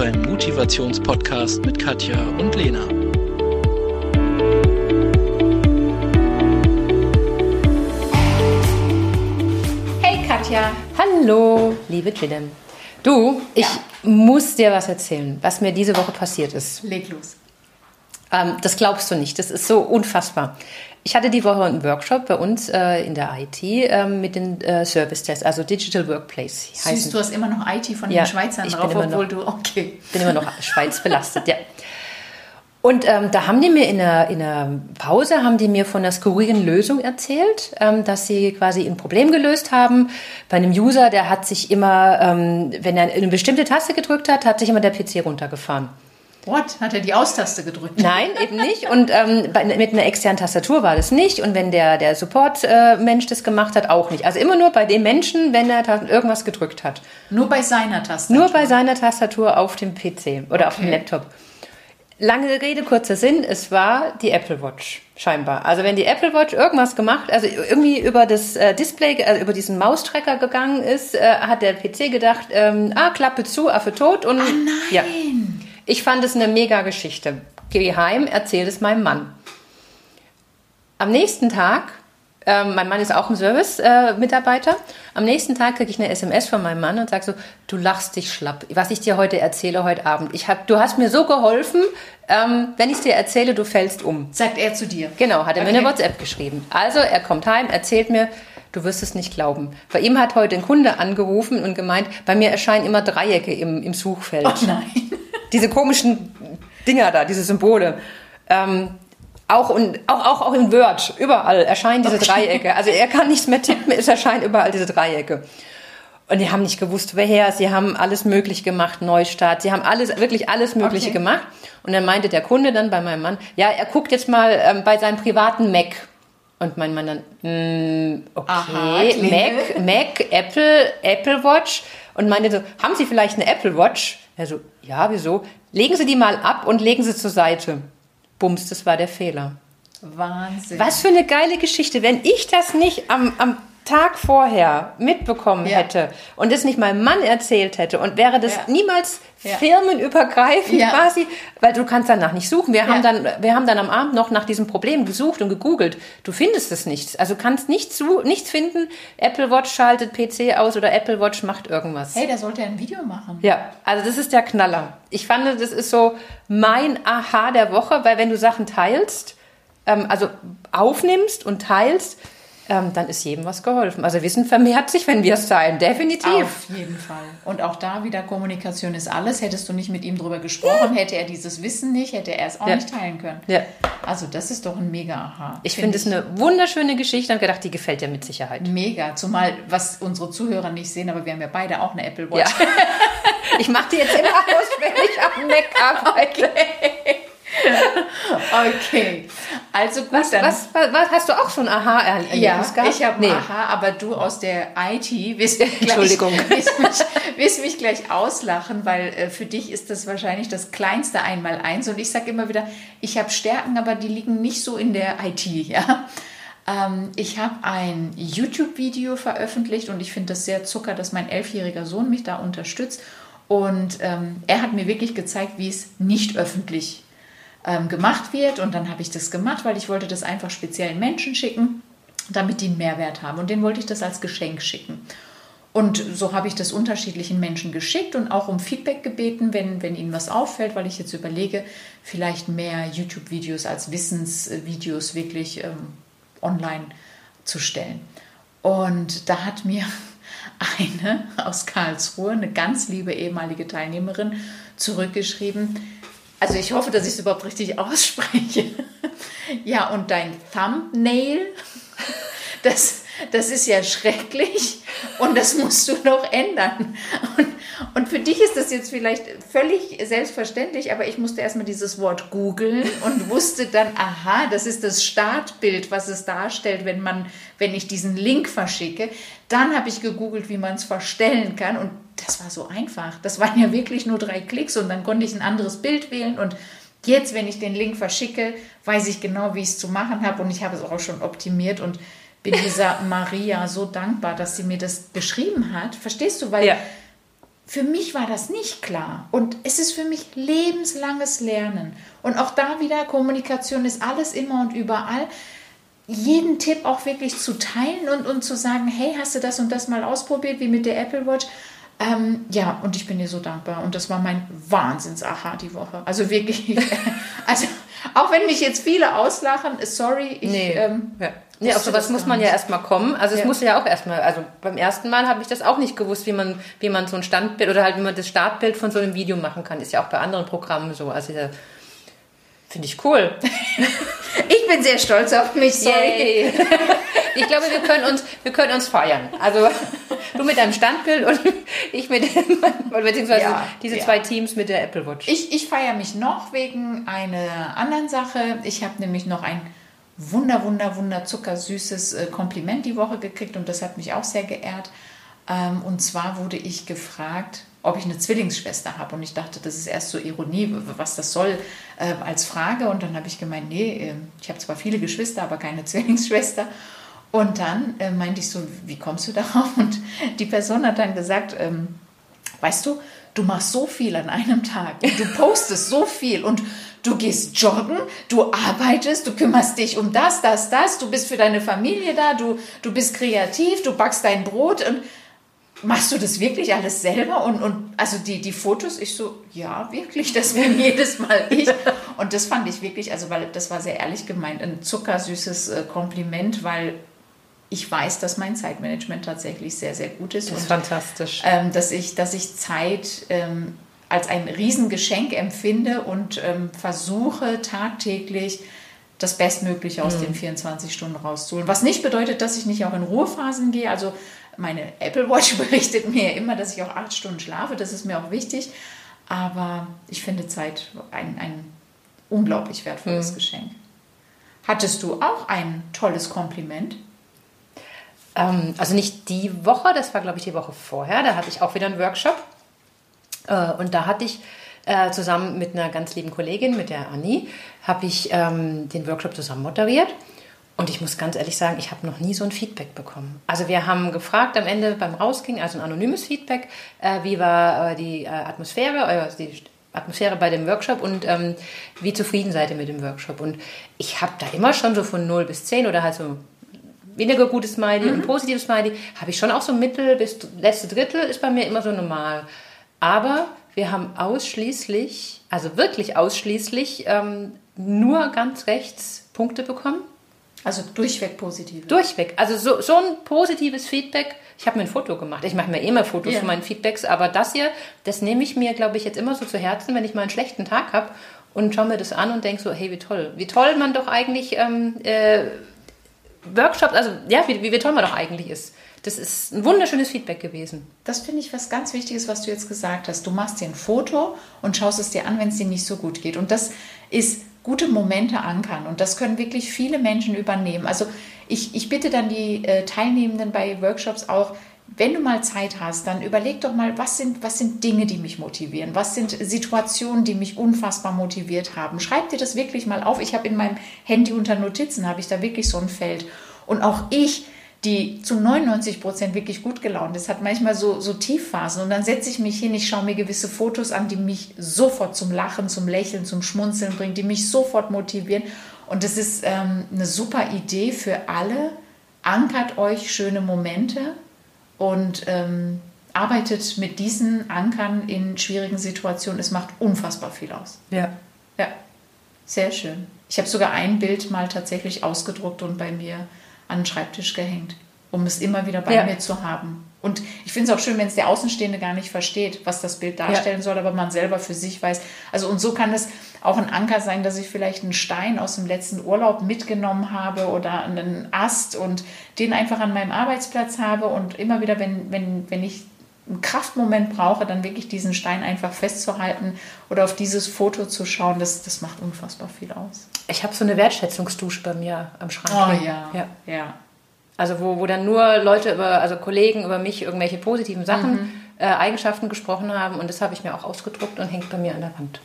beim Motivationspodcast mit Katja und Lena. Hey Katja. Hallo, liebe Chidem. Du, ich Ja. muss dir was erzählen, was mir diese Woche passiert ist. Leg los. Ähm, das glaubst du nicht, das ist so unfassbar. Ich hatte die Woche einen Workshop bei uns äh, in der IT ähm, mit den äh, Service-Tests, also Digital Workplace Süß, du hast immer noch IT von Ja, den Schweizern ich drauf, obwohl noch- du, okay. bin immer noch Schweiz belastet, ja. Und ähm, da haben die mir in der, in der Pause, haben die mir von einer skurrilen Lösung erzählt, ähm, dass sie quasi ein Problem gelöst haben. Bei einem User, der hat sich immer, ähm, wenn er eine bestimmte Taste gedrückt hat, hat sich immer der PC runtergefahren. What? Hat er die Austaste gedrückt? Nein, eben nicht. Und ähm, bei, mit einer externen Tastatur war das nicht. Und wenn der, der Support-Mensch das gemacht hat, auch nicht. Also immer nur bei dem Menschen, wenn er irgendwas gedrückt hat. Nur bei seiner Tastatur. Nur bei seiner Tastatur auf dem PC oder auf dem Okay. Laptop. Lange Rede, kurzer Sinn, es war die Apple Watch, scheinbar. Also wenn die Apple Watch irgendwas gemacht, also irgendwie über das äh, Display, also über diesen Maustracker gegangen ist, äh, hat der PC gedacht, ähm, ah, Klappe zu, Affe tot und Nein. ja. Ich fand es eine mega Geschichte. Geh heim, erzähl es meinem Mann. Am nächsten Tag, ähm, mein Mann ist auch ein Service-Mitarbeiter, am nächsten Tag kriege ich eine SMS von meinem Mann und sage so, du lachst dich schlapp, was ich dir heute erzähle, heute Abend. Ich hab, du hast mir so geholfen, ähm, wenn ich es dir erzähle, du fällst um. Sagt er zu dir. Genau, hat er mir Okay. eine WhatsApp geschrieben. Also er kommt heim, erzählt mir, du wirst es nicht glauben. Bei ihm hat heute ein Kunde angerufen und gemeint, bei mir erscheinen immer Dreiecke im, im Suchfeld Oh nein. Diese komischen Dinger da, diese Symbole. Ähm, auch, und, auch, auch, auch in Word, überall erscheinen diese Dreiecke. Also er kann nichts mehr tippen, es erscheinen überall diese Dreiecke. Und die haben nicht gewusst, woher. Sie haben alles möglich gemacht, Neustart. Sie haben alles, wirklich alles Mögliche Okay. gemacht. Und dann meinte der Kunde dann bei meinem Mann, ja, er guckt jetzt mal ähm, bei seinem privaten Mac. Und mein Mann dann, mm, Aha, okay, Klingel. Mac, Mac, Apple, Apple Watch. Und meinte so, haben Sie vielleicht eine Apple Watch? Er so, ja, wieso? Legen Sie die mal ab und legen Sie zur Seite. Bums, das war der Fehler. Wahnsinn. Was für eine geile Geschichte. Wenn ich das nicht am, am Tag vorher mitbekommen Ja. hätte und es nicht meinem Mann erzählt hätte und wäre das Ja. niemals Ja. firmenübergreifend quasi, weil du kannst danach nicht suchen. Wir, haben dann, wir haben dann am Abend noch nach diesem Problem gesucht und gegoogelt. Du findest es nicht. Also kannst nichts, su- nichts finden. Apple Watch schaltet PC aus oder Apple Watch macht irgendwas. Hey, da sollte er ein Video machen. Ja, also das ist der Knaller. Ich fand, das ist so mein Aha der Woche, weil wenn du Sachen teilst, ähm, also aufnimmst und teilst, ähm, dann ist jedem was geholfen. Also Wissen vermehrt sich, wenn wir es teilen, definitiv. Auf jeden Fall. Und auch da wieder Kommunikation ist alles. Hättest du nicht mit ihm drüber gesprochen, hätte er dieses Wissen nicht, hätte er es auch Ja. nicht teilen können. Ja. Also das ist doch ein mega Aha. Ich finde es eine wunderschöne Geschichte und gedacht, die gefällt dir mit Sicherheit. Mega, zumal was unsere Zuhörer nicht sehen, aber wir haben ja beide auch eine Apple Ja. Watch. Ich mache die jetzt immer aus, wenn ich am Mac arbeite. Okay. Also gut, Was, dann. was, was, hast du auch so ein Aha-Erlebnis ja, gehabt? ich habe nee. Aha, aber du aus der IT wirst, gleich, Entschuldigung. wirst, mich, wirst mich gleich auslachen, weil äh, für dich ist das wahrscheinlich das kleinste Einmaleins. Und ich sage immer wieder, ich habe Stärken, aber die liegen nicht so in der IT. Ja? Ähm, ich habe ein YouTube-Video veröffentlicht und ich finde das sehr zucker, dass mein elfjähriger Sohn mich da unterstützt. Und ähm, er hat mir wirklich gezeigt, wie es nicht öffentlich ähm, gemacht wird. Und dann habe ich das gemacht, weil ich wollte das einfach speziellen Menschen schicken, damit die einen Mehrwert haben. Und denen wollte ich das als Geschenk schicken. Und so habe ich das unterschiedlichen Menschen geschickt und auch um Feedback gebeten, wenn, wenn ihnen was auffällt, weil ich jetzt überlege, vielleicht mehr YouTube-Videos als Wissensvideos wirklich ähm, online zu stellen. Und da hat mir eine aus Karlsruhe, eine ganz liebe ehemalige Teilnehmerin, zurückgeschrieben. Also ich hoffe, dass ich es überhaupt richtig ausspreche. Ja, und dein Thumbnail, das, das ist ja schrecklich und das musst du noch ändern. Und, und für dich ist das jetzt vielleicht völlig selbstverständlich, aber ich musste erstmal dieses Wort googeln und wusste dann, aha, das ist das Startbild, was es darstellt, wenn man, wenn ich diesen Link verschicke. Dann habe ich gegoogelt, wie man es verstellen kann und das war so einfach. Das waren ja wirklich nur drei Klicks und dann konnte ich ein anderes Bild wählen und jetzt, wenn ich den Link verschicke, weiß ich genau, wie ich es zu machen habe und ich habe es auch schon optimiert und bin dieser Maria so dankbar, dass sie mir das geschrieben hat. Verstehst du? Weil Ja. für mich war das nicht klar. Und es ist für mich lebenslanges Lernen. Und auch da wieder, Kommunikation ist alles immer und überall. Jeden Tipp auch wirklich zu teilen und, und zu sagen, hey, hast du das und das mal ausprobiert, wie mit der Apple Watch? Ähm, ja, und ich bin dir so dankbar. Und das war mein Wahnsinns-Aha die Woche. Also wirklich, also auch wenn mich jetzt viele auslachen, sorry, ich... Nee. Ähm, ja. Nee, auf sowas muss man ja erstmal kommen. Also es Ja. muss ja auch erstmal, also beim ersten Mal habe ich das auch nicht gewusst, wie man, wie man so ein Standbild oder halt wie man das Startbild von so einem Video machen kann. Ist ja auch bei anderen Programmen so. Also finde ich cool. Ich bin sehr stolz auf mich, sorry. Ich glaube, wir können uns, wir können uns feiern. Also du mit deinem Standbild und ich mit beziehungsweise Ja, diese ja. zwei Teams mit der Apple Watch. Ich, ich feiere mich noch wegen einer anderen Sache. Ich habe nämlich noch ein wunder, wunder, wunder zuckersüßes äh, Kompliment die Woche gekriegt und das hat mich auch sehr geehrt. Ähm, und zwar wurde ich gefragt, ob ich eine Zwillingsschwester habe. Und ich dachte, das ist erst so Ironie, was das soll äh, als Frage. Und dann habe ich gemeint, nee, äh, ich habe zwar viele Geschwister, aber keine Zwillingsschwester. Und dann äh, meinte ich so, wie kommst du darauf? Und die Person hat dann gesagt, ähm, weißt du, du machst so viel an einem Tag, und du postest so viel und du gehst joggen, du arbeitest, du kümmerst dich um das, das, das, du bist für deine Familie da, du, du bist kreativ, du backst dein Brot und machst du das wirklich alles selber? Und, und also die, die Fotos, ich so, ja, wirklich, das bin jedes Mal ich. Und das fand ich wirklich, also weil das war sehr ehrlich gemeint, ein zuckersüßes äh, Kompliment, weil ich weiß, dass mein Zeitmanagement tatsächlich sehr, sehr gut ist. Das ist und fantastisch. ähm, dass, ich, dass ich Zeit ähm, als ein Riesengeschenk empfinde und ähm, versuche tagtäglich das Bestmögliche aus den 24 Stunden rauszuholen. Was nicht bedeutet, dass ich nicht auch in Ruhephasen gehe. Also meine Apple Watch berichtet mir immer, dass ich auch acht Stunden schlafe. Das ist mir auch wichtig. Aber ich finde Zeit ein, ein unglaublich wertvolles Geschenk. Hattest du auch ein tolles Kompliment? Ähm, also nicht die Woche, das war glaube ich die Woche vorher. Da hatte ich auch wieder einen Workshop. Äh, und da hatte ich äh, zusammen mit einer ganz lieben Kollegin, mit der Anni, habe ich ähm, den Workshop zusammen moderiert. Und ich muss ganz ehrlich sagen, ich habe noch nie so ein Feedback bekommen. Also wir haben gefragt am Ende beim Rausgehen, also ein anonymes Feedback, äh, wie war äh, die äh, Atmosphäre, äh, die Atmosphäre bei dem Workshop und ähm, wie zufrieden seid ihr mit dem Workshop. Und ich habe da immer schon so von 0 bis 10 oder halt so weniger gutes Smiley und positives Smiley, habe ich schon auch so Mittel bis letzte Drittel ist bei mir immer so normal. Aber wir haben ausschließlich, also wirklich ausschließlich, ähm, nur ganz rechts Punkte bekommen. Also durchweg positiv. Durchweg. Also so, so ein positives Feedback. Ich habe mir ein Foto gemacht. Ich mache mir immer Fotos Ja. von meinen Feedbacks, aber das hier, das nehme ich mir, glaube ich, jetzt immer so zu Herzen, wenn ich mal einen schlechten Tag habe und schaue mir das an und denke so, hey, wie toll. Wie toll man doch eigentlich ähm, äh, Workshops, also ja, wie, wie, man doch eigentlich ist. Das ist ein wunderschönes Feedback gewesen. Das finde ich was ganz Wichtiges, was du jetzt gesagt hast. Du machst dir ein Foto und schaust es dir an, wenn es dir nicht so gut geht. Und das ist gute Momente ankern. Und das können wirklich viele Menschen übernehmen. Also ich, ich bitte dann die äh, Teilnehmenden bei Workshops auch, wenn du mal Zeit hast, dann überleg doch mal, was sind, was sind Dinge, die mich motivieren? Was sind Situationen, die mich unfassbar motiviert haben? Schreib dir das wirklich mal auf. Ich habe in meinem Handy unter Notizen, habe ich da wirklich so ein Feld. Und auch ich, die zu 99 Prozent wirklich gut gelaunt ist, hat manchmal so, so Tiefphasen. Und dann setze ich mich hin, ich schaue mir gewisse Fotos an, die mich sofort zum Lachen, zum Lächeln, zum Schmunzeln bringen, die mich sofort motivieren. Und das ist ähm, eine super Idee für alle. Ankert euch schöne Momente und ähm, arbeitet mit diesen Ankern in schwierigen Situationen. Es macht unfassbar viel aus. Ja. Ja, sehr schön. Ich habe sogar ein Bild mal tatsächlich ausgedruckt und bei mir an den Schreibtisch gehängt, um es immer wieder bei Ja. mir zu haben. Und ich finde es auch schön, wenn es der Außenstehende gar nicht versteht, was das Bild darstellen soll, aber man selber für sich weiß. Also und so kann es auch ein Anker sein, dass ich vielleicht einen Stein aus dem letzten Urlaub mitgenommen habe oder einen Ast und den einfach an meinem Arbeitsplatz habe und immer wieder, wenn, wenn, wenn ich einen Kraftmoment brauche, dann wirklich diesen Stein einfach festzuhalten oder auf dieses Foto zu schauen, das, das macht unfassbar viel aus. Ich habe so eine Wertschätzungsdusche bei mir am Schrank. Oh ja, ja. ja. Also wo, wo dann nur Leute über, also Kollegen über mich irgendwelche positiven Sachen, Mhm. äh, Eigenschaften gesprochen haben und das habe ich mir auch ausgedruckt und hängt bei mir an der Wand.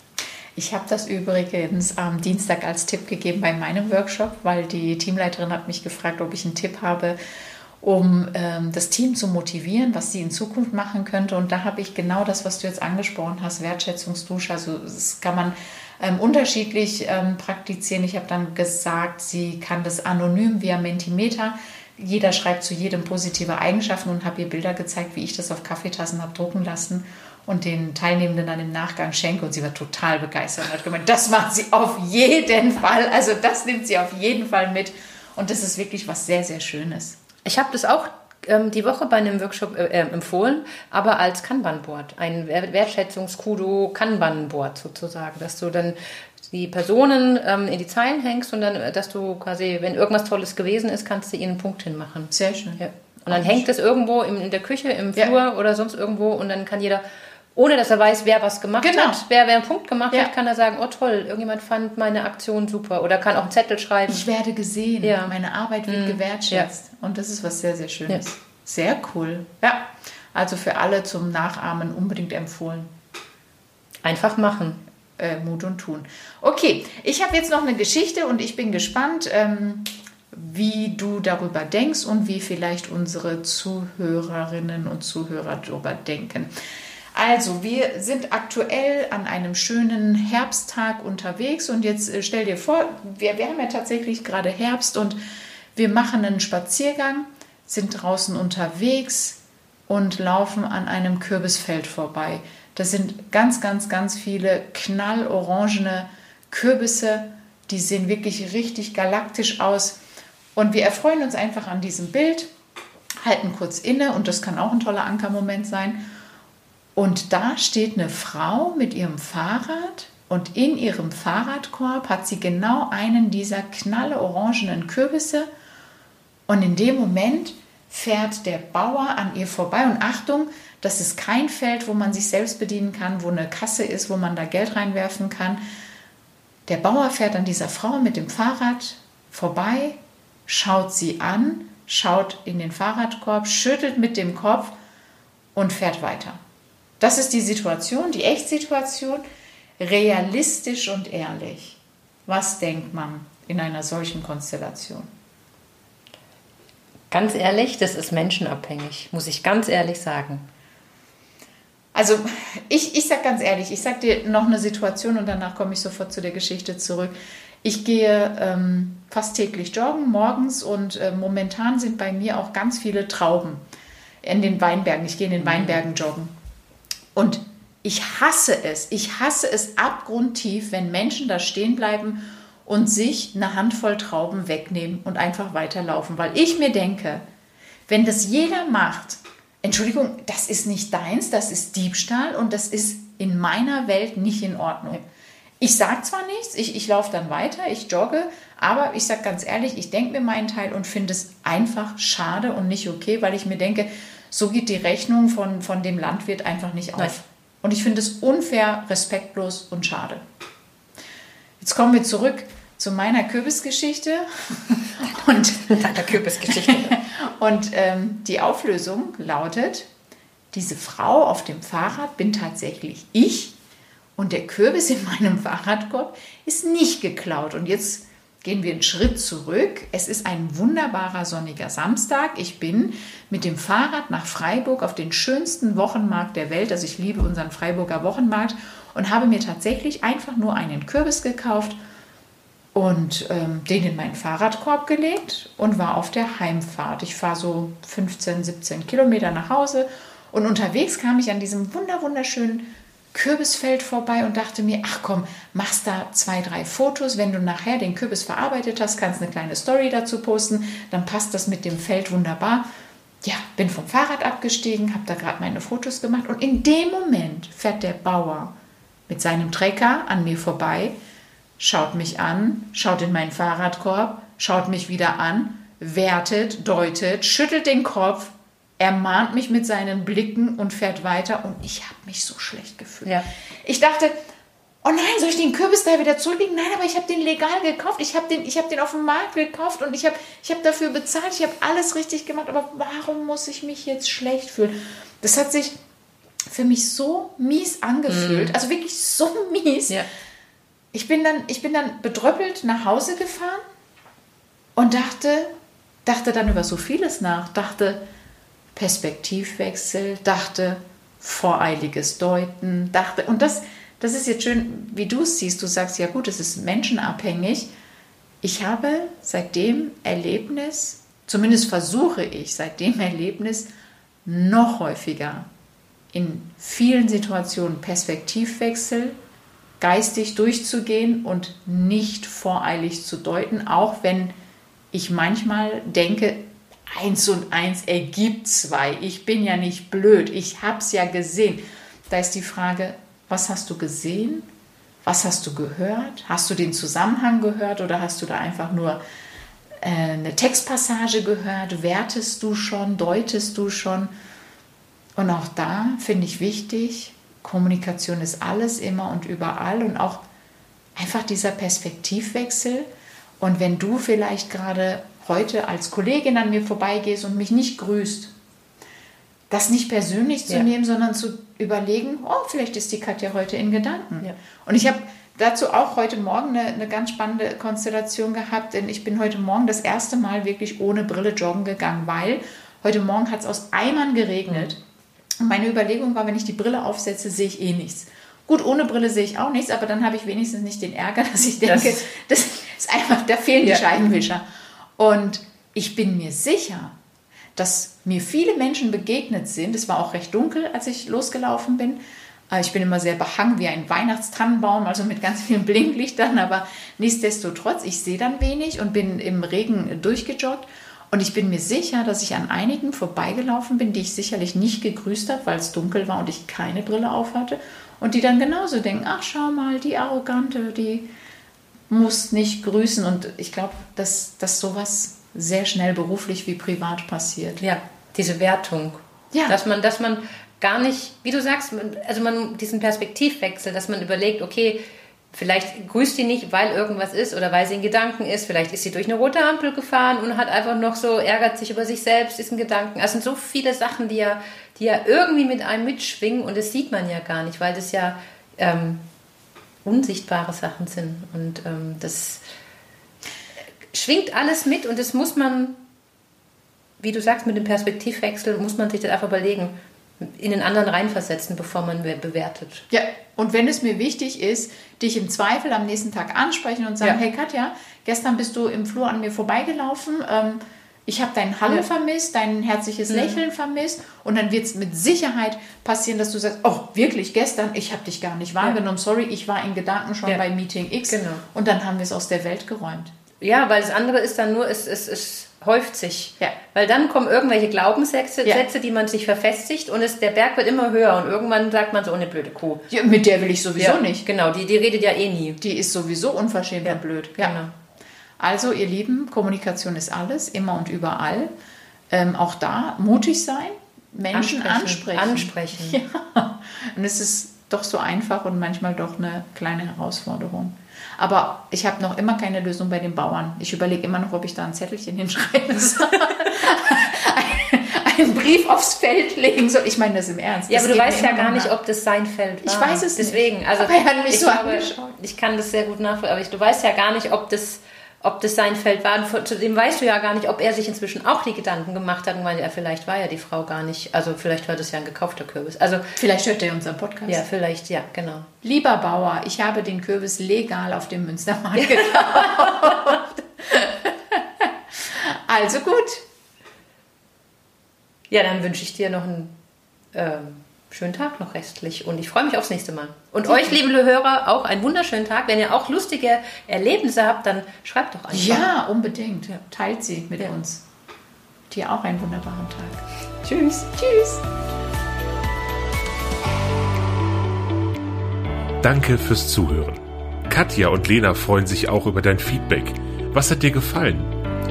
Ich habe das übrigens am Dienstag als Tipp gegeben bei meinem Workshop, weil die Teamleiterin hat mich gefragt, ob ich einen Tipp habe. um ähm, das Team zu motivieren, was sie in Zukunft machen könnte. Und da habe ich genau das, was du jetzt angesprochen hast, Wertschätzungsdusche. Also das kann man ähm, unterschiedlich ähm, praktizieren. Ich habe dann gesagt, sie kann das anonym via Mentimeter. Jeder schreibt zu jedem positive Eigenschaften und habe ihr Bilder gezeigt, wie ich das auf Kaffeetassen habe drucken lassen und den Teilnehmenden dann im Nachgang schenke. Und sie war total begeistert und hat gemeint, das macht sie auf jeden Fall. Also das nimmt sie auf jeden Fall mit. Und das ist wirklich was sehr, sehr Schönes. Ich habe das auch ähm, die Woche bei einem Workshop äh, äh empfohlen, aber als Kanban-Board. Ein Wertschätzungskudo Kanban-Board sozusagen, dass du dann die Personen ähm, in die Zeilen hängst und dann, dass du quasi, wenn irgendwas Tolles gewesen ist, kannst du ihnen einen Punkt hinmachen. Sehr schön. Ja. Und dann hängt es irgendwo in, in der Küche, im Flur ja. oder sonst irgendwo und dann kann jeder ohne dass er weiß, wer was gemacht genau. hat, wer, wer einen Punkt gemacht ja. hat, kann er sagen, oh toll, irgendjemand fand meine Aktion super oder kann auch einen Zettel schreiben. Ich werde gesehen, ja. meine Arbeit wird mhm. gewertschätzt ja. und das ist was sehr, sehr Schönes. Sehr cool. Ja, also für alle zum Nachahmen unbedingt empfohlen. Einfach machen. Äh, Mut und tun. Okay, ich habe jetzt noch eine Geschichte und ich bin gespannt, ähm, wie du darüber denkst und wie vielleicht unsere Zuhörerinnen und Zuhörer darüber denken. Also, wir sind aktuell an einem schönen Herbsttag unterwegs und jetzt äh, stell dir vor, wir, wir haben ja tatsächlich gerade Herbst und wir machen einen Spaziergang, sind draußen unterwegs und laufen an einem Kürbisfeld vorbei. Das sind ganz, ganz, ganz viele knallorangene Kürbisse, die sehen wirklich richtig galaktisch aus. Und wir erfreuen uns einfach an diesem Bild, halten kurz inne und das kann auch ein toller Ankermoment sein und da steht eine Frau mit ihrem Fahrrad und in ihrem Fahrradkorb hat sie genau einen dieser knallorangenen Kürbisse. Und in dem Moment fährt der Bauer an ihr vorbei. Und Achtung, das ist kein Feld, wo man sich selbst bedienen kann, wo eine Kasse ist, wo man da Geld reinwerfen kann. Der Bauer fährt an dieser Frau mit dem Fahrrad vorbei, schaut sie an, schaut in den Fahrradkorb, schüttelt mit dem Kopf und fährt weiter. Das ist die Situation, die Echtsituation, realistisch und ehrlich. Was denkt man in einer solchen Konstellation? Ganz ehrlich, das ist menschenabhängig, muss ich ganz ehrlich sagen. Also ich, ich sage ganz ehrlich, ich sage dir noch eine Situation und danach komme ich sofort zu der Geschichte zurück. Ich gehe ähm, fast täglich joggen morgens und äh, momentan sind bei mir auch ganz viele Trauben in den Weinbergen. Ich gehe in den mhm. Weinbergen joggen. Und ich hasse es, ich hasse es abgrundtief, wenn Menschen da stehen bleiben und sich eine Handvoll Trauben wegnehmen und einfach weiterlaufen, weil ich mir denke, wenn das jeder macht, Entschuldigung, das ist nicht deins, das ist Diebstahl und das ist in meiner Welt nicht in Ordnung. Ich sage zwar nichts, ich, ich laufe dann weiter, ich jogge, aber ich sage ganz ehrlich, ich denke mir meinen Teil und finde es einfach schade und nicht okay, weil ich mir denke, so geht die Rechnung von, von dem Landwirt einfach nicht auf. Nein. Und ich finde es unfair, respektlos und schade. Jetzt kommen wir zurück zu meiner Kürbisgeschichte. und deiner Kürbisgeschichte. und ähm, die Auflösung lautet, diese Frau auf dem Fahrrad bin tatsächlich ich und der Kürbis in meinem Fahrradkorb ist nicht geklaut. Und jetzt gehen wir einen Schritt zurück. Es ist ein wunderbarer sonniger Samstag. Ich bin mit dem Fahrrad nach Freiburg auf den schönsten Wochenmarkt der Welt. Also ich liebe unseren Freiburger Wochenmarkt und habe mir tatsächlich einfach nur einen Kürbis gekauft und ähm, den in meinen Fahrradkorb gelegt und war auf der Heimfahrt. Ich fahre so 15, 17 Kilometer nach Hause und unterwegs kam ich an diesem wunder wunderschönen Kürbisfeld vorbei und dachte mir, ach komm, machst da zwei, drei Fotos. Wenn du nachher den Kürbis verarbeitet hast, kannst eine kleine Story dazu posten. Dann passt das mit dem Feld wunderbar. Ja, bin vom Fahrrad abgestiegen, habe da gerade meine Fotos gemacht und in dem Moment fährt der Bauer mit seinem Trecker an mir vorbei, schaut mich an, schaut in meinen Fahrradkorb, schaut mich wieder an, wertet, deutet, schüttelt den Kopf er mahnt mich mit seinen Blicken und fährt weiter und ich habe mich so schlecht gefühlt. Ja. Ich dachte, oh nein, soll ich den Kürbis da wieder zurücklegen? Nein, aber ich habe den legal gekauft. Ich habe den, hab den auf dem Markt gekauft und ich habe ich hab dafür bezahlt. Ich habe alles richtig gemacht. Aber warum muss ich mich jetzt schlecht fühlen? Das hat sich für mich so mies angefühlt. Mm. Also wirklich so mies. Ja. Ich, bin dann, ich bin dann bedröppelt nach Hause gefahren und dachte, dachte dann über so vieles nach, dachte Perspektivwechsel, dachte voreiliges Deuten, dachte, und das, das ist jetzt schön, wie du es siehst, du sagst, ja gut, es ist menschenabhängig. Ich habe seitdem Erlebnis, zumindest versuche ich seitdem Erlebnis, noch häufiger in vielen Situationen Perspektivwechsel geistig durchzugehen und nicht voreilig zu deuten, auch wenn ich manchmal denke, eins und eins ergibt zwei. Ich bin ja nicht blöd, ich habe es ja gesehen. Da ist die Frage, was hast du gesehen? Was hast du gehört? Hast du den Zusammenhang gehört oder hast du da einfach nur äh, eine Textpassage gehört? Wertest du schon? Deutest du schon? Und auch da finde ich wichtig, Kommunikation ist alles, immer und überall und auch einfach dieser Perspektivwechsel. Und wenn du vielleicht gerade heute als Kollegin an mir vorbeigehst und mich nicht grüßt, das nicht persönlich zu ja. nehmen, sondern zu überlegen, oh, vielleicht ist die Katja heute in Gedanken. Ja. Und ich habe dazu auch heute Morgen eine, eine, ganz spannende Konstellation gehabt, denn ich bin heute Morgen das erste Mal wirklich ohne Brille joggen gegangen, weil heute Morgen hat es aus Eimern geregnet. Und meine Überlegung war, wenn ich die Brille aufsetze, sehe ich eh nichts. Gut, ohne Brille sehe ich auch nichts, aber dann habe ich wenigstens nicht den Ärger, dass ich denke, das, das ist einfach, da fehlen die Scheibenwischer. Und ich bin mir sicher, dass mir viele Menschen begegnet sind. Es war auch recht dunkel, als ich losgelaufen bin. Äh, ich bin immer sehr behangen wie ein Weihnachtstannenbaum, also mit ganz vielen Blinklichtern, aber nichtsdestotrotz, ich sehe dann wenig und bin im Regen durchgejoggt. Und ich bin mir sicher, dass ich an einigen vorbeigelaufen bin, die ich sicherlich nicht gegrüßt habe, weil es dunkel war und ich keine Brille auf hatte. Und die dann genauso denken, ach schau mal, die Arrogante, die muss nicht grüßen. Und ich glaube, dass, dass sowas sehr schnell beruflich wie privat passiert. Ja, diese Wertung. Ja. Dass man, dass man gar nicht, wie du sagst, also man diesen Perspektivwechsel, dass man überlegt, okay, vielleicht grüßt sie nicht, weil irgendwas ist oder weil sie in Gedanken ist, vielleicht ist sie durch eine rote Ampel gefahren und hat einfach noch so, ärgert sich über sich selbst, ist in Gedanken. Also es sind so viele Sachen, die ja, die ja irgendwie mit einem mitschwingen und das sieht man ja gar nicht, weil das ja ähm, unsichtbare Sachen sind. Und ähm, das schwingt alles mit und das muss man, wie du sagst, mit dem Perspektivwechsel muss man sich das einfach überlegen, in den anderen reinversetzen, bevor man bewertet. Ja, und wenn es mir wichtig ist, dich im Zweifel am nächsten Tag ansprechen und sagen, ja. hey Katja, gestern bist du im Flur an mir vorbeigelaufen, ähm, ich habe dein Hallo ja. vermisst, dein herzliches mhm. Lächeln vermisst und dann wird es mit Sicherheit passieren, dass du sagst, oh, wirklich gestern, ich habe dich gar nicht wahrgenommen, ja. sorry, ich war in Gedanken schon ja. bei Meeting X genau. und dann haben wir es aus der Welt geräumt. Ja, weil das andere ist dann nur, es, es, es häuft sich. Ja. Weil dann kommen irgendwelche Glaubenssätze, ja. Sätze, die man sich verfestigt und es, der Berg wird immer höher und irgendwann sagt man so, oh, eine blöde Kuh. Ja, mit der will ich sowieso nicht. Genau, die, die redet ja eh nie. Die ist sowieso unverschämt und blöd. Ja. Genau. Also, ihr Lieben, Kommunikation ist alles, immer und überall. Ähm, auch da mutig sein, Menschen ansprechen. Ansprechen. ansprechen. Ja. Und es ist doch so einfach und manchmal doch eine kleine Herausforderung. Aber ich habe noch immer keine Lösung bei den Bauern. Ich überlege immer noch, ob ich da ein Zettelchen hinschreiben soll. einen Brief aufs Feld legen soll. Ich meine das im Ernst. Ja, das aber du weißt ja gar nicht, ob das sein Feld war. Ich weiß es Deswegen, nicht. also aber er hat mich ich so glaube, Ich kann das sehr gut nachvollziehen, aber ich, du weißt ja gar nicht, ob das ob das sein Feld war. Zudem weißt du ja gar nicht, ob er sich inzwischen auch die Gedanken gemacht hat, weil er vielleicht war ja die Frau gar nicht. Also vielleicht war das ja ein gekaufter Kürbis. Also vielleicht hört er unseren Podcast. Ja, vielleicht, ja, genau. Lieber Bauer, ich habe den Kürbis legal auf dem Münstermarkt gekauft. also gut. Ja, dann wünsche ich dir noch einen ähm, schönen Tag noch restlich und ich freue mich aufs nächste Mal. Und euch, liebe Hörer, auch einen wunderschönen Tag. Wenn ihr auch lustige Erlebnisse habt, dann schreibt doch einfach. Ja, unbedingt. Teilt sie mit ja. uns. Dir auch einen wunderbaren Tag. Tschüss. Tschüss. Danke fürs Zuhören. Katja und Lena freuen sich auch über dein Feedback. Was hat dir gefallen?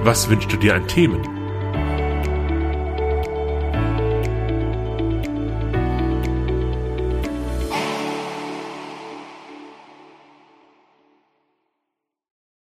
Was wünschst du dir an Themen?